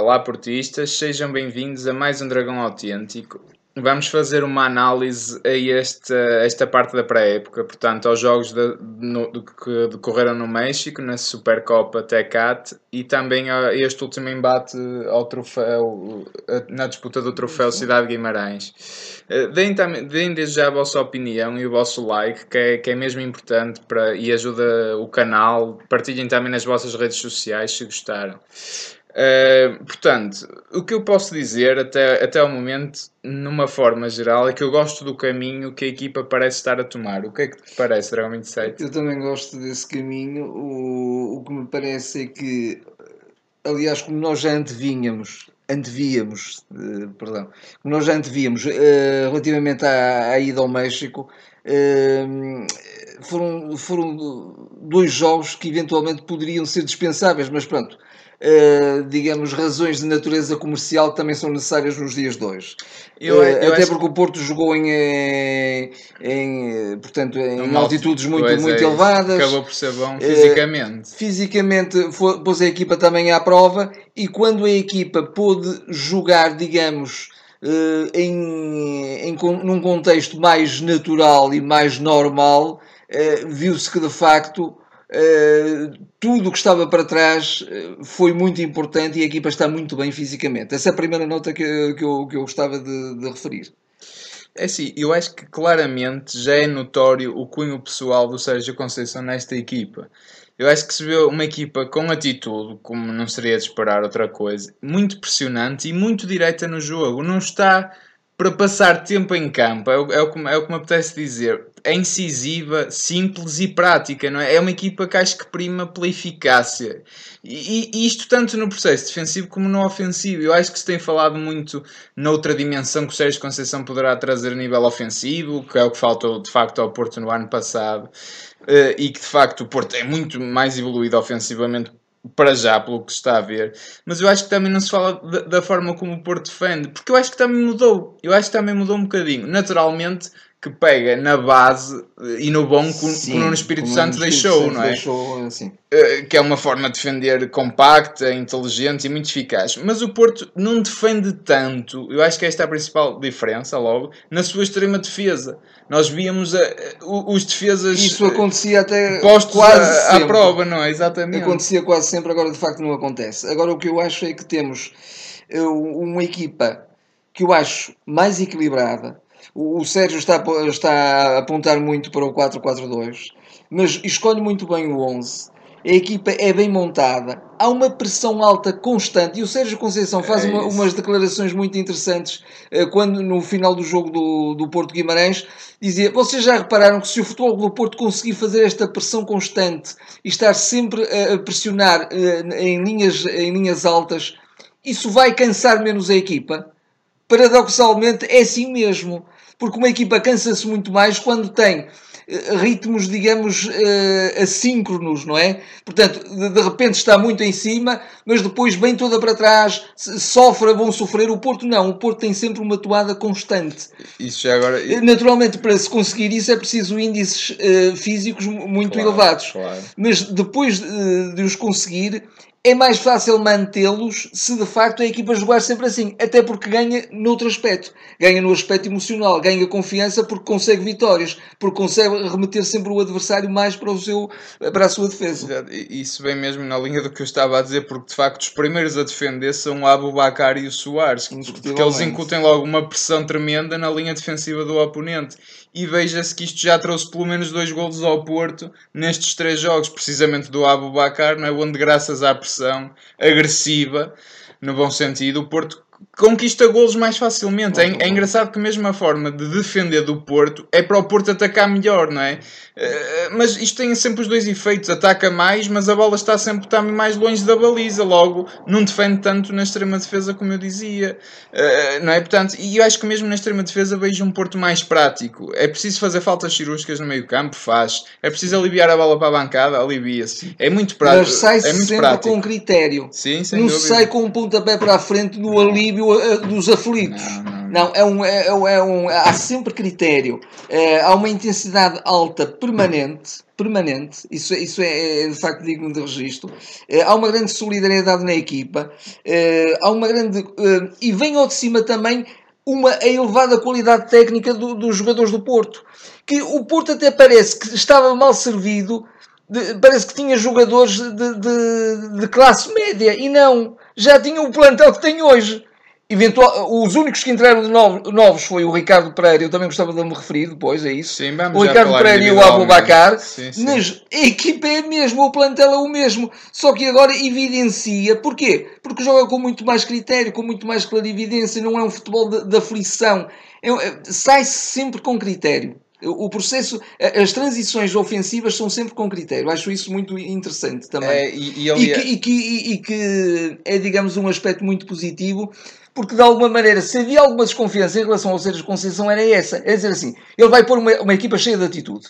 Olá, portistas, sejam bem-vindos a mais um Dragão Autêntico. Vamos fazer uma análise a esta, esta parte da pré-época, portanto, aos jogos de, no, de, que decorreram no México, na Supercopa Tecat e também a este último embate ao troféu, na disputa do troféu Cidade Guimarães. Eh, deem, deem desde já a vossa opinião e o vosso like, que é, que é mesmo importante para, e ajuda o canal. Partilhem também nas vossas redes sociais se gostaram. Uh, portanto, o que eu posso dizer até, até ao momento, numa forma geral, é que eu gosto do caminho que a equipa parece estar a tomar. O que é que te parece, Dragão 27? Eu também gosto desse caminho. O, o que me parece é que, aliás, como nós já antevínhamos, antevíamos, uh, perdão, como nós já antevíamos uh, relativamente à, à, ida ao México, foram, foram dois jogos que eventualmente poderiam ser dispensáveis, mas pronto uh, digamos, razões de natureza comercial que também são necessárias nos dias de hoje. Eu, uh, eu até porque que... o Porto jogou em, eh, em portanto, em altitudes muito, muito é, elevadas. Acabou por ser bom fisicamente. Uh, fisicamente foi, pôs a equipa também à prova e quando a equipa pôde jogar, digamos, em, em, num contexto mais natural e mais normal, viu-se que de facto tudo o que estava para trás uh, foi muito importante e a equipa está muito bem fisicamente. Essa é a primeira nota que, que, eu, que eu gostava de, de referir. É assim, eu acho que claramente já é notório o cunho pessoal do Sérgio Conceição nesta equipa. Eu acho que se vê uma equipa com atitude, como não seria de esperar outra coisa, muito pressionante e muito direta no jogo. Não está para passar tempo em campo, é o, é o, que, é o que me apetece dizer. É incisiva, simples e prática, não é? É uma equipa que acho que prima pela eficácia. E, e, isto tanto no processo defensivo como no ofensivo. Eu acho que se tem falado muito noutra dimensão que o Sérgio Conceição poderá trazer a nível ofensivo, que é o que faltou de facto ao Porto no ano passado. Uh, e que de facto o Porto é muito mais evoluído ofensivamente para já, pelo que está a ver. Mas eu acho que também não se fala da, da, forma como o Porto defende, porque eu acho que também mudou. Eu acho que também mudou um bocadinho. Naturalmente, que pega na base e no bom que, o Espírito Santo deixou, não é? Deixou, assim. Que é uma forma de defender compacta, inteligente e muito eficaz. Mas o Porto não defende tanto, eu acho que esta é a principal diferença, logo, na sua extrema defesa. Nós víamos a, a, os defesas. Isso acontecia até postos quase a, à prova, não é? Exatamente. Acontecia quase sempre, agora de facto não acontece. Agora o que eu acho é que temos eh, uma equipa que eu acho mais equilibrada o, Sérgio está, está a apontar muito para o 4-4-2, mas escolhe muito bem o 11. A equipa é bem montada, há uma pressão alta constante e o Sérgio Conceição faz é uma, umas declarações muito interessantes eh, quando no final do jogo do, do Porto Guimarães dizia: Vocês já repararam que se o futebol do Porto conseguir fazer esta pressão constante e estar sempre a pressionar eh, em linhas, em linhas altas, isso vai cansar menos a equipa? Paradoxalmente é assim mesmo porque uma equipa cansa-se muito mais quando tem eh, ritmos, digamos, uh, assíncronos, não é? Portanto, de, repente está muito em cima, mas depois vem toda para trás, sofre, vão sofrer. O Porto não, o Porto tem sempre uma toada constante. Isso já agora... Naturalmente, para se conseguir isso é preciso índices uh, físicos muito claro, elevados. Claro. Mas depois de, de os conseguir, é mais fácil mantê-los se de facto a equipa jogar sempre assim. Até porque ganha noutro aspecto. Ganha no aspecto emocional, ganha confiança porque consegue vitórias, porque consegue remeter sempre o adversário mais para, o seu, para a sua defesa. Isso vem mesmo na linha do que eu estava a dizer, porque de facto os primeiros a defender são o Abu Bakar e o Soares, porque eles incutem logo uma pressão tremenda na linha defensiva do oponente e veja-se que isto já trouxe pelo menos dois golos ao Porto nestes três jogos, precisamente do Abu Bakar, não é? onde graças à pressão agressiva, no bom sentido, o Porto conquista golos mais facilmente. É, é, engraçado que mesmo a forma de defender do Porto é para o Porto atacar melhor, não é? Uh, mas isto tem sempre os dois efeitos. Ataca mais, mas a bola está sempre também mais longe da baliza. Logo, não defende tanto na extrema defesa como eu dizia. Uh, não é? Portanto, e eu acho que mesmo na extrema defesa vejo um Porto mais prático. É preciso fazer faltas cirúrgicas no meio campo? Faz. É preciso aliviar a bola para a bancada? Alivia-se. É muito prático. Mas sai é muito sempre prático. com critério. Sim, sem não dúvida. sai com um pontapé para a frente no alívio alívio dos aflitos. Não, não, Não, é um, é, é um, há sempre critério. É, há uma intensidade alta permanente, permanente, isso, isso é, é de facto digno de registro. É, há uma grande solidariedade na equipa, é, há uma grande. É, e vem ao de cima também uma elevada qualidade técnica do, dos jogadores do Porto. Que o Porto até parece que estava mal servido, de, parece que tinha jogadores de, de, de classe média e não, já tinha o plantel que tem hoje. Eventual, os únicos que entraram de novos foi o Ricardo Pereira, eu também gostava de me referir depois, é isso? Sim, vamos o Ricardo Pereira e o Abubacar. Mas a equipa é a mesma, o plantel é o mesmo. Só que agora evidencia. Porquê? Porque joga com muito mais critério, com muito mais clarividência, não é um futebol de, de aflição. É, é, Sai-se sempre com critério. O processo, as transições ofensivas são sempre com critério. Acho isso muito interessante também. É, e, e, e, que, e, que, e, que, é, digamos, um aspecto muito positivo porque de alguma maneira, se havia alguma desconfiança em relação ao Sérgio Conceição, era essa. É dizer assim, ele vai pôr uma, uma equipa cheia de atitude.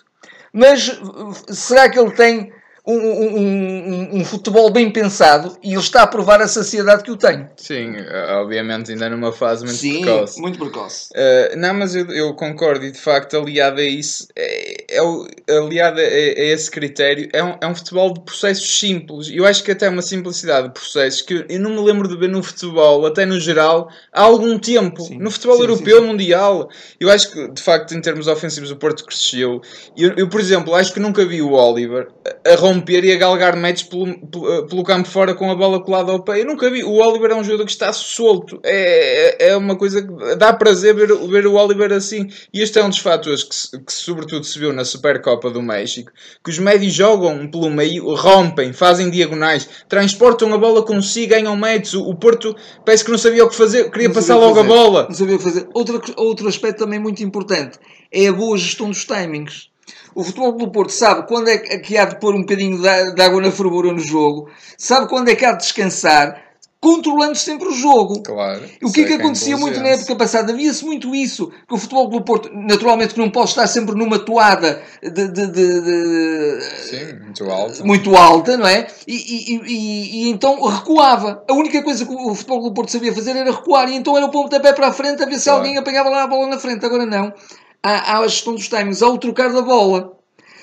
Mas será que ele tem um, um, um, um, futebol bem pensado e ele está a provar a saciedade que o tem. Sim, obviamente ainda numa fase muito Sim, precoce. muito precoce. Uh, não, mas eu, eu, concordo e de facto aliado a isso, é, é, aliado a, a, esse critério, é um, é um futebol de processos simples. Eu acho que até uma simplicidade de processos que eu não me lembro de ver no futebol, até no geral, há algum tempo. Sim. No futebol sim, europeu, sim, mundial. Eu acho que de facto em termos ofensivos o Porto cresceu. Eu, eu por exemplo, acho que nunca vi o Oliver a romper e a galgar metros pelo, pelo, pelo, campo fora com a bola colada ao pé. Eu nunca vi. O Oliver é um jogador que está solto. É, é, é uma coisa que dá prazer ver, ver o Oliver assim. E este é um dos fatores que, que sobretudo se viu na Supercopa do México. Que os médios jogam pelo meio, rompem, fazem diagonais, transportam a bola consigo, ganham metros. O, o Porto parece que não sabia o que fazer, queria passar logo fazer. a bola. Não sabia o que fazer. Outro, outro aspecto também muito importante é a boa gestão dos timings. O Futebol do Porto sabe quando é que há de pôr um bocadinho de água na fervura no jogo, sabe quando é que há de descansar, controlando sempre o jogo. Claro. O que é que acontecia muito na época passada? Havia-se muito isso, que o Futebol do Porto, naturalmente que não pode estar sempre numa toada de... de, de, de Sim, muito alta. Muito alta, não é? E, e, e, e, então recuava. A única coisa que o Futebol do Porto sabia fazer era recuar, e então era o pontapé para a frente a ver se claro. alguém apanhava lá a bola na frente. Agora não à, à gestão dos timings, ao trocar da bola.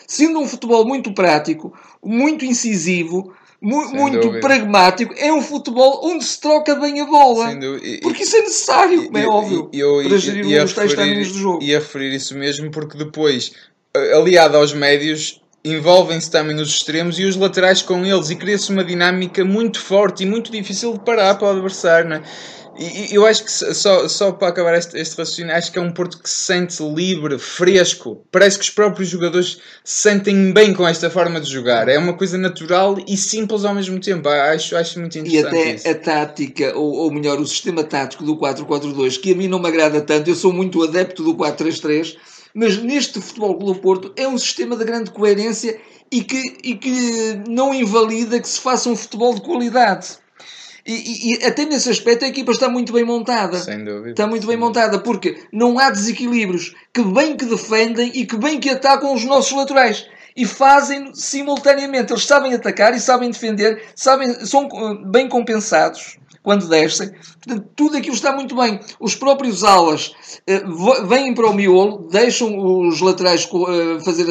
Sendo um futebol muito prático, muito incisivo, mu muito dúvida. pragmático, é um futebol onde se troca bem a bola. E, porque isso é necessário, como é óbvio, eu, para gerir os tais timings do jogo. E a referir isso mesmo, porque depois, aliado aos médios, envolvem-se também os extremos e os laterais com eles, e cria-se uma dinâmica muito forte e muito difícil de parar para o adversário. Não é? E eu acho que só, só para acabar este, este raciocínio, acho que é um Porto que se sente livre, fresco. Parece que os próprios jogadores se sentem bem com esta forma de jogar. É uma coisa natural e simples ao mesmo tempo. Acho, acho muito interessante. E até isso. a tática, ou, ou melhor, o sistema tático do 4-4-2, que a mim não me agrada tanto, eu sou muito adepto do 4-3-3, mas neste Futebol Clube Porto é um sistema de grande coerência e que, e que não invalida que se faça um futebol de qualidade. E, e, até nesse aspecto a equipa está muito bem montada. Sem dúvida. Está muito bem montada, porque não há desequilíbrios. Que bem que defendem e que bem que atacam os nossos laterais. E fazem simultaneamente. Eles sabem atacar e sabem defender, sabem, são eh, bem compensados quando descem. Portanto, tudo aquilo está muito bem. Os próprios alas uh, vêm para o miolo, deixam os laterais uh, fazer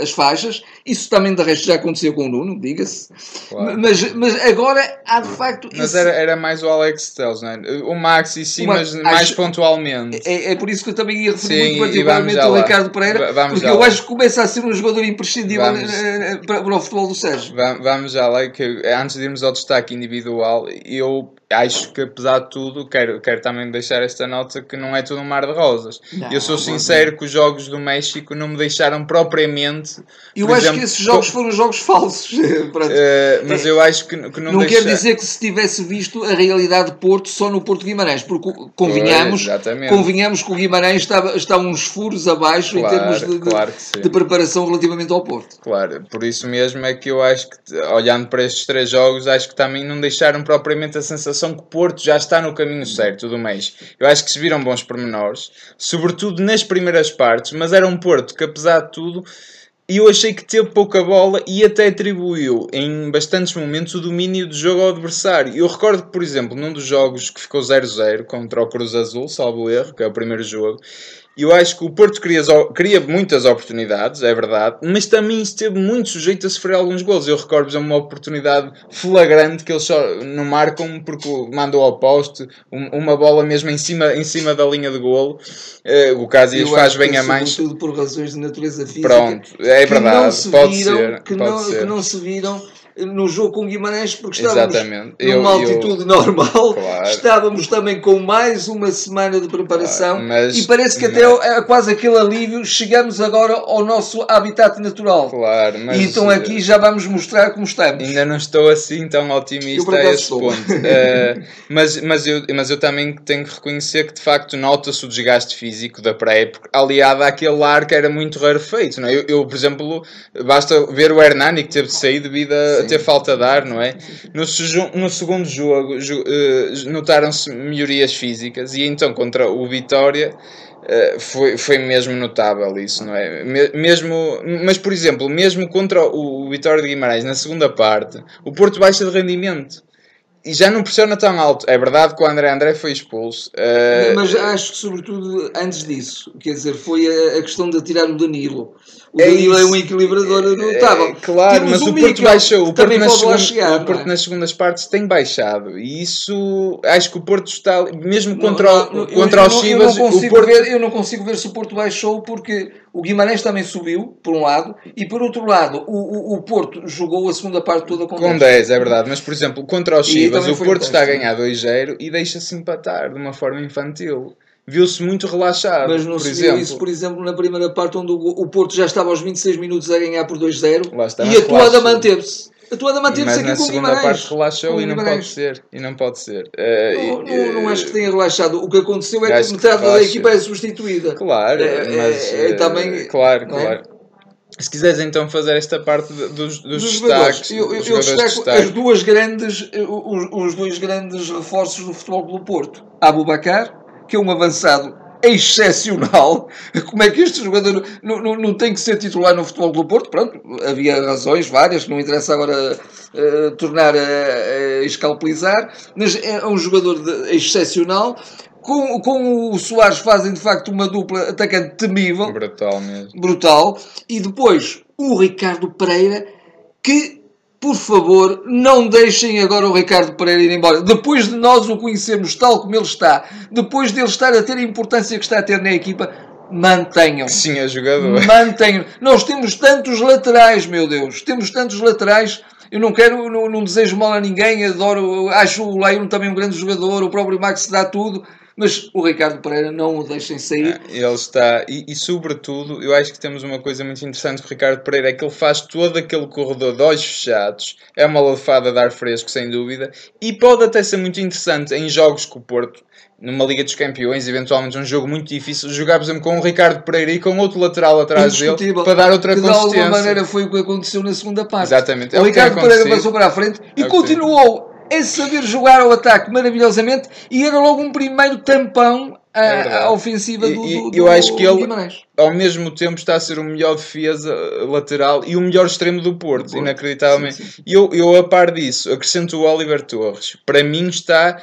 as faixas. Isso também, de resto, já aconteceu com o Nuno, diga-se. Claro. Mas, mas agora há de facto. Mas esse... era, era mais o Alex Telles, não é? O Max e sim, mas mais acho... pontualmente. É, é, por isso que eu também ia referir sim, muito particularmente ao Ricardo Pereira, porque eu acho que começa a ser um jogador imprescindível vamos... para, para, o futebol do Sérgio. Vamos já lá, que antes de irmos ao destaque individual, eu acho que apesar de tudo, quero, quero também deixar esta nota que não é tudo um mar de rosas. Não, eu sou sincero não. que os jogos do México não me deixaram propriamente. Eu acho exemplo, que esses jogos foram jogos falsos. uh, mas eu acho que, que não Não quer dizer que se tivesse visto a realidade de Porto só no Porto Guimarães, porque convenhamos, convenhamos que o Guimarães está, está uns furos abaixo claro, em termos de, claro de, de, preparação relativamente ao Porto. Claro, por isso mesmo é que eu acho que, olhando para estes três jogos, acho que também não deixaram propriamente a sensação que Porto já está no caminho certo do mês. Eu acho que se viram bons pormenores, sobretudo nas primeiras partes, mas era um Porto que, apesar de tudo, eu achei que teve pouca bola e até atribuiu em bastantes momentos o domínio do jogo ao adversário. Eu recordo que, por exemplo, num dos jogos que ficou 0-0 contra o Cruz Azul, salvo erro, que é o primeiro jogo, eu acho que o Porto cria, cria, muitas oportunidades, é verdade, mas também esteve muito sujeito a sofrer alguns gols. Eu recordo, por uma oportunidade flagrante que eles só não marcam porque mandou ao poste, uma bola mesmo em cima, em cima da linha de golo. Uh, o Casillas faz bem a mancha. Tudo por razões de natureza física. Pronto, é verdade, pode viram, ser. Que, pode não, ser. que não se viram no jogo com Guimarães porque estávamos Exatamente. numa eu, altitude eu, normal, claro. estávamos também com mais uma semana de preparação claro, mas, e parece que até é quase aquele alívio chegamos agora ao nosso habitat natural. Claro, mas, e então aqui já vamos mostrar como estamos. Ainda não estou assim tão otimista a esse estou. ponto. uh, mas, mas, eu, mas eu também tenho que reconhecer que de facto nota-se o desgaste físico da pré-época, aliado àquele ar que era muito rarefeito. Não é? eu, eu, por exemplo, basta ver o Hernani que teve de sair devido a Ter falta de ar, não é? No, no segundo jogo uh, notaram-se melhorias físicas e então contra o Vitória uh, foi, foi mesmo notável isso, não é? Mesmo, mas por exemplo, mesmo contra o Vitória de Guimarães na segunda parte, o Porto baixa de rendimento e já não pressiona tão alto. É verdade que o André André foi expulso. Uh... Mas acho que, sobretudo, antes disso, quer dizer, foi a, a questão de tirar o Danilo. O é Danilo é, isso. um equilibrador notável. É, claro, Temos mas o o Porto baixou. O Porto, nas, segun- chegar, o Porto é? nas segundas partes tem baixado. E isso, acho que o Porto está, mesmo contra, não, o, não, contra eu, os Chivas, eu não o consigo Porto... ver, eu não consigo ver se o Porto baixou porque o Guimarães também subiu, por um lado, e por outro lado, o, o, o Porto jogou a segunda parte toda com, Com 10. 10, é verdade, mas por exemplo, contra os E Chivas, o Porto está a ganhar 2-0 e deixa-se empatar de uma forma infantil. Viu-se muito relaxado, Mas não por se exemplo. viu isso, por exemplo, na primeira parte, onde o, o Porto já estava aos 26 minutos a ganhar por 2-0 Lá está, e a toada manteve-se. A toada manteve-se aqui na com o segunda Guimarães. parte relaxou e não pode ser. E não pode ser. Eh, Não, e- não, não acho que tenha relaxado. O que aconteceu é que que metade da relaxa. equipa é substituída. Claro, É, é, mas é, eh, também- claro, é? claro. Se quiseres então fazer esta parte dos, dos, Dos destaques. Eu, eu, eu destaco destaque. as duas grandes, eh, os, os dois grandes reforços do Futebol Clube Porto. Abubacar, que é um avançado excepcional. Como é que este jogador não, não, não tem que ser titular no Futebol Clube Porto? Pronto, havia razões várias, que não interessa agora eh, tornar a, a escalpelizar, mas é um jogador de- excepcional. Com, com o Soares fazem de facto uma dupla atacante temível Brutal mesmo. brutal. E depois o Ricardo Pereira, que por favor não deixem agora o Ricardo Pereira ir embora. Depois de nós o conhecermos tal como ele está, depois dele estar a ter a importância que está a ter na equipa, mantenham. Sim, é jogador. Mantenham. Nós temos tantos laterais, meu Deus. Temos tantos laterais. Eu não quero, não, não desejo mal a ninguém. Adoro, acho o Leon também um grande jogador. O próprio Max dá tudo. Mas o Ricardo Pereira não o deixem sair. Ele está, e, e sobretudo, eu acho que temos uma coisa muito interessante com o Ricardo Pereira: é que ele faz todo aquele corredor de olhos fechados, é uma lefada de ar fresco, sem dúvida, e pode até ser muito interessante em jogos com o Porto, numa Liga dos Campeões, eventualmente um jogo muito difícil, jogar, por exemplo, com o Ricardo Pereira e com outro lateral atrás dele para dar outra que de consistência. alguma maneira foi o que aconteceu na segunda parte. Exatamente. É o o Ricardo Pereira passou para a frente e É continuou a saber jogar ao ataque maravilhosamente e era logo um primeiro tampão à, É à ofensiva do, E- e do, eu do acho que ele- Guimarães. ao mesmo tempo está a ser o melhor defesa eh, lateral e o melhor extremo do Porto, Do Porto. inacreditavelmente. Sim, sim. E eu, eu, a par disso, acrescento o Oliver Torres. Para mim está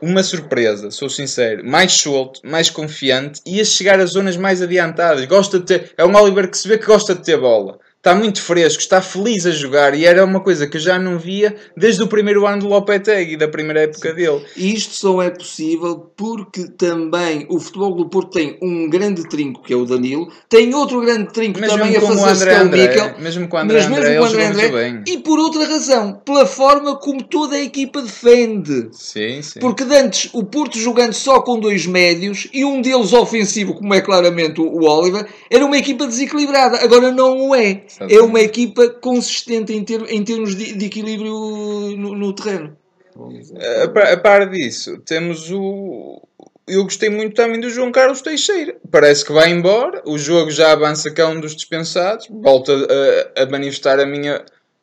uma surpresa, sou sincero. Mais solto, mais confiante e a chegar às zonas mais adiantadas. Gosta de ter, é um Oliver que se vê que gosta de ter bola. Está muito fresco, está feliz a jogar e era uma coisa que eu já não via desde o primeiro ano do Lopetegui, da primeira época dele. E isto só é possível porque também o Futebol do Porto tem um grande trinco que é o Danilo, tem outro grande trinco Mas também mesmo a com o André André, Mikel. mesmo com o André Mas André, mesmo ele com o André André, bem. e por outra razão, pela forma como toda a equipa defende. Sim, sim. Porque antes o Porto jogando só com dois médios e um deles ofensivo, como é claramente o, o Oliver, era uma equipa desequilibrada. Agora não o é. É uma equipa consistente em, ter- em termos de, de equilíbrio no, no terreno. A par, a par disso, temos o. Eu gostei muito também do João Carlos Teixeira. Parece que vai embora. O jogo já avança que é um dos dispensados. Volto a, a manifestar a minha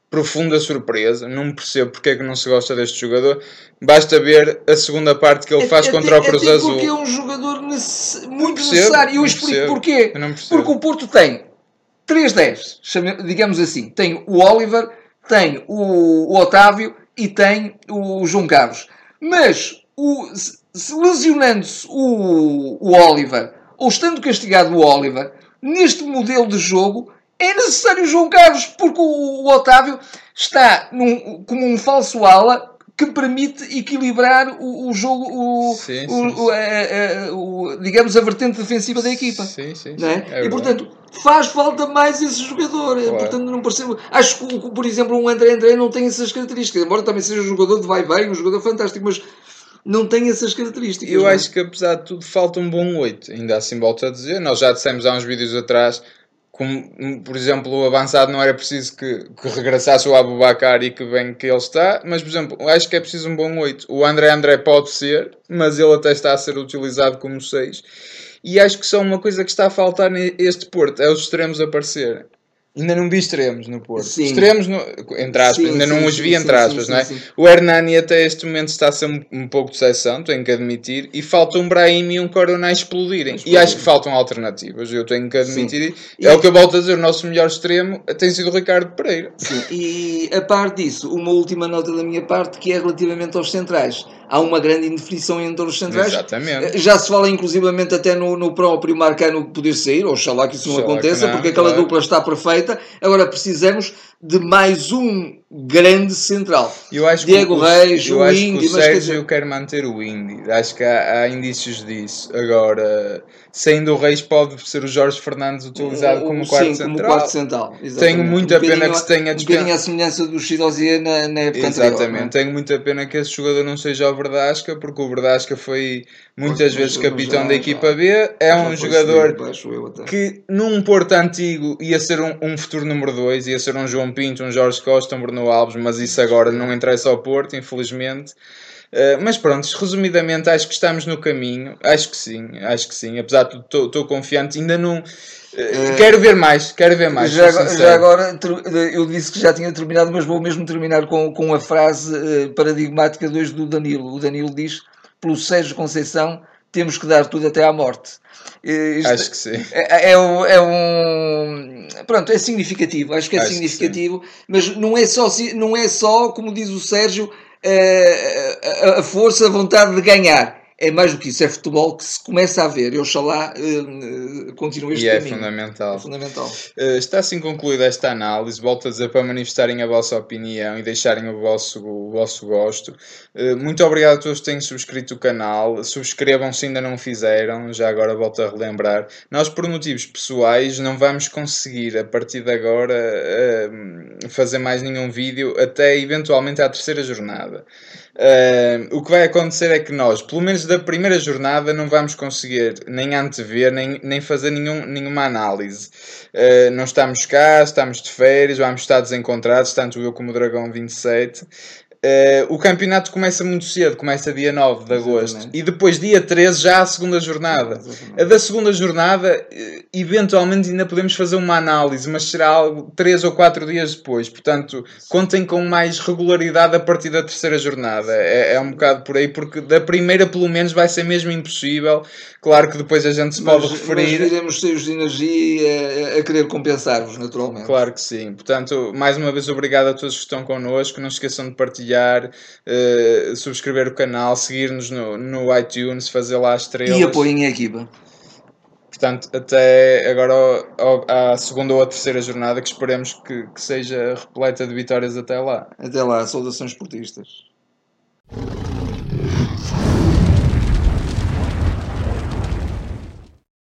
profunda surpresa. Não percebo porque é que não se gosta deste jogador. Basta ver a segunda parte que ele faz Até- contra o Cruz até Azul. Porque é um jogador necess- muito percebo, necessário. E eu explico percebo, porquê. percebo. Porque o Porto tem 3-10, digamos assim. Tem o Oliver, tem o, o Otávio e tem o João Carlos. Mas o, se lesionando-se o, o Oliver, ou estando castigado o Oliver, neste modelo de jogo, é necessário o João Carlos, porque o, o Otávio está num, como um falso ala que permite equilibrar o, o jogo, o, sim, sim, o, a, a, o, digamos, a vertente defensiva da equipa. Sim, sim, não é? é e portanto, faz falta mais esse jogador. Claro. Portanto, não percebo. Acho que, por exemplo, um André André não tem essas características, embora também seja um jogador de vai-vai, um jogador fantástico, mas não tem essas características. Eu não? É? acho que apesar de tudo falta um bom 8, ainda assim volto a dizer. Nós já dissemos há uns vídeos atrás como, por exemplo, o avançado não era preciso que, que regressasse o Abubacar e que bem que ele está, mas, por exemplo, acho que é preciso um bom 8. O André André pode ser, mas ele até está a ser utilizado como 6. E acho que só uma coisa que está a faltar neste Porto é os extremos aparecerem. Ainda não vi extremos no Porto. Sim. Extremos, no, entre aspas, sim, ainda sim, não os vi entre aspas, não é? O Hernani até este momento está a ser um, um pouco de exceção, tenho que admitir, e falta um Brahim e um Corona a explodirem. e acho que faltam alternativas, eu tenho que admitir. E, é o que eu volto a dizer, o nosso melhor extremo tem sido o Ricardo Pereira. Sim, e a parte disso, uma última nota da minha parte, que é relativamente aos centrais há uma grande indefinição entre os centrais. Exatamente. Já se fala inclusivamente até no, no próprio Marcano poder sair, ou oxalá que isso não aconteça, não, porque aquela claro. dupla está perfeita. Agora precisamos de mais um grande central. Eu acho Diego que o, Reis, eu o acho Indy, que o Sérgio dizer... quer manter o Indy. Acho que há, há, indícios disso. Agora, sendo o Reis, pode ser o Jorge Fernandes utilizado como quarto sim, central. como quarto central. Tenho muita um pena que se tenha... Um bocadinho a semelhança do Chidosia na, na época Exatamente. Anterior, é? Tenho muita pena que esse jogador não seja o Verdasca, porque o Verdasca foi muitas vezes capitão da equipa B. É um jogador que num Porto antigo ia ser um, um futuro número 2, ia ser um João Pinto, um Jorge Costa, um Bruno Alves, mas isso agora não interessa ao Porto, infelizmente. Uh, mas pronto, resumidamente acho que estamos no caminho, acho que sim, acho que sim, apesar de tudo estou confiante, ainda não uh, quero ver mais, quero ver mais. Já, já, agora eu disse que já tinha terminado, mas vou mesmo terminar com, com a frase paradigmática hoje do Danilo. O Danilo diz: pelo Sérgio Conceição temos que dar tudo até à morte. Isto acho que sim. É, é, um, é, um. Pronto, é significativo. Acho que é acho significativo. Que mas não é, só, não é só, como diz o Sérgio, a, a força, a vontade de ganhar é mais do que isso, é futebol que se começa a ver. Eu, oxalá, uh, continue este e é caminho. É fundamental. É fundamental. Uh, está assim concluída esta análise. Volto a dizer para manifestarem a vossa opinião e deixarem o vosso, o vosso gosto. Uh, muito obrigado a todos que têm subscrito o canal. Subscrevam se ainda não fizeram. Já agora volto a relembrar. Nós, por motivos pessoais, não vamos conseguir, a partir de agora, fazer mais nenhum vídeo até eventualmente à terceira jornada. Uh, o que vai acontecer é que nós, pelo menos da primeira jornada, não vamos conseguir nem antever, nem, nem fazer nenhum, nenhuma análise. Uh, não estamos cá, estamos de férias, vamos estar desencontrados, tanto eu como o Dragão 27. Uh, o campeonato começa muito cedo, começa dia 9 de agosto Exatamente. e depois dia 13 já a segunda jornada. Exatamente. A da segunda jornada, eh, eventualmente ainda podemos fazer uma análise, mas será algo 3 ou 4 dias depois. Portanto, contem com mais regularidade a partir da terceira jornada. É, é um bocado por aí, porque da primeira, pelo menos, vai ser mesmo impossível. Claro que depois a gente se pode mas, referir. Mas iremos cheios de energia a, a querer compensar-vos, naturalmente. Claro que sim. Portanto, mais uma vez, obrigado a todos que estão connosco. Não se esqueçam de partilhar partilhar, uh, subscrever o canal, seguir-nos no, no iTunes, fazer lá as estrelas. E apoiem a equipa. Portanto, até agora à segunda ou à terceira jornada, que esperemos que, que seja repleta de vitórias até lá. Até lá, saudações esportistas.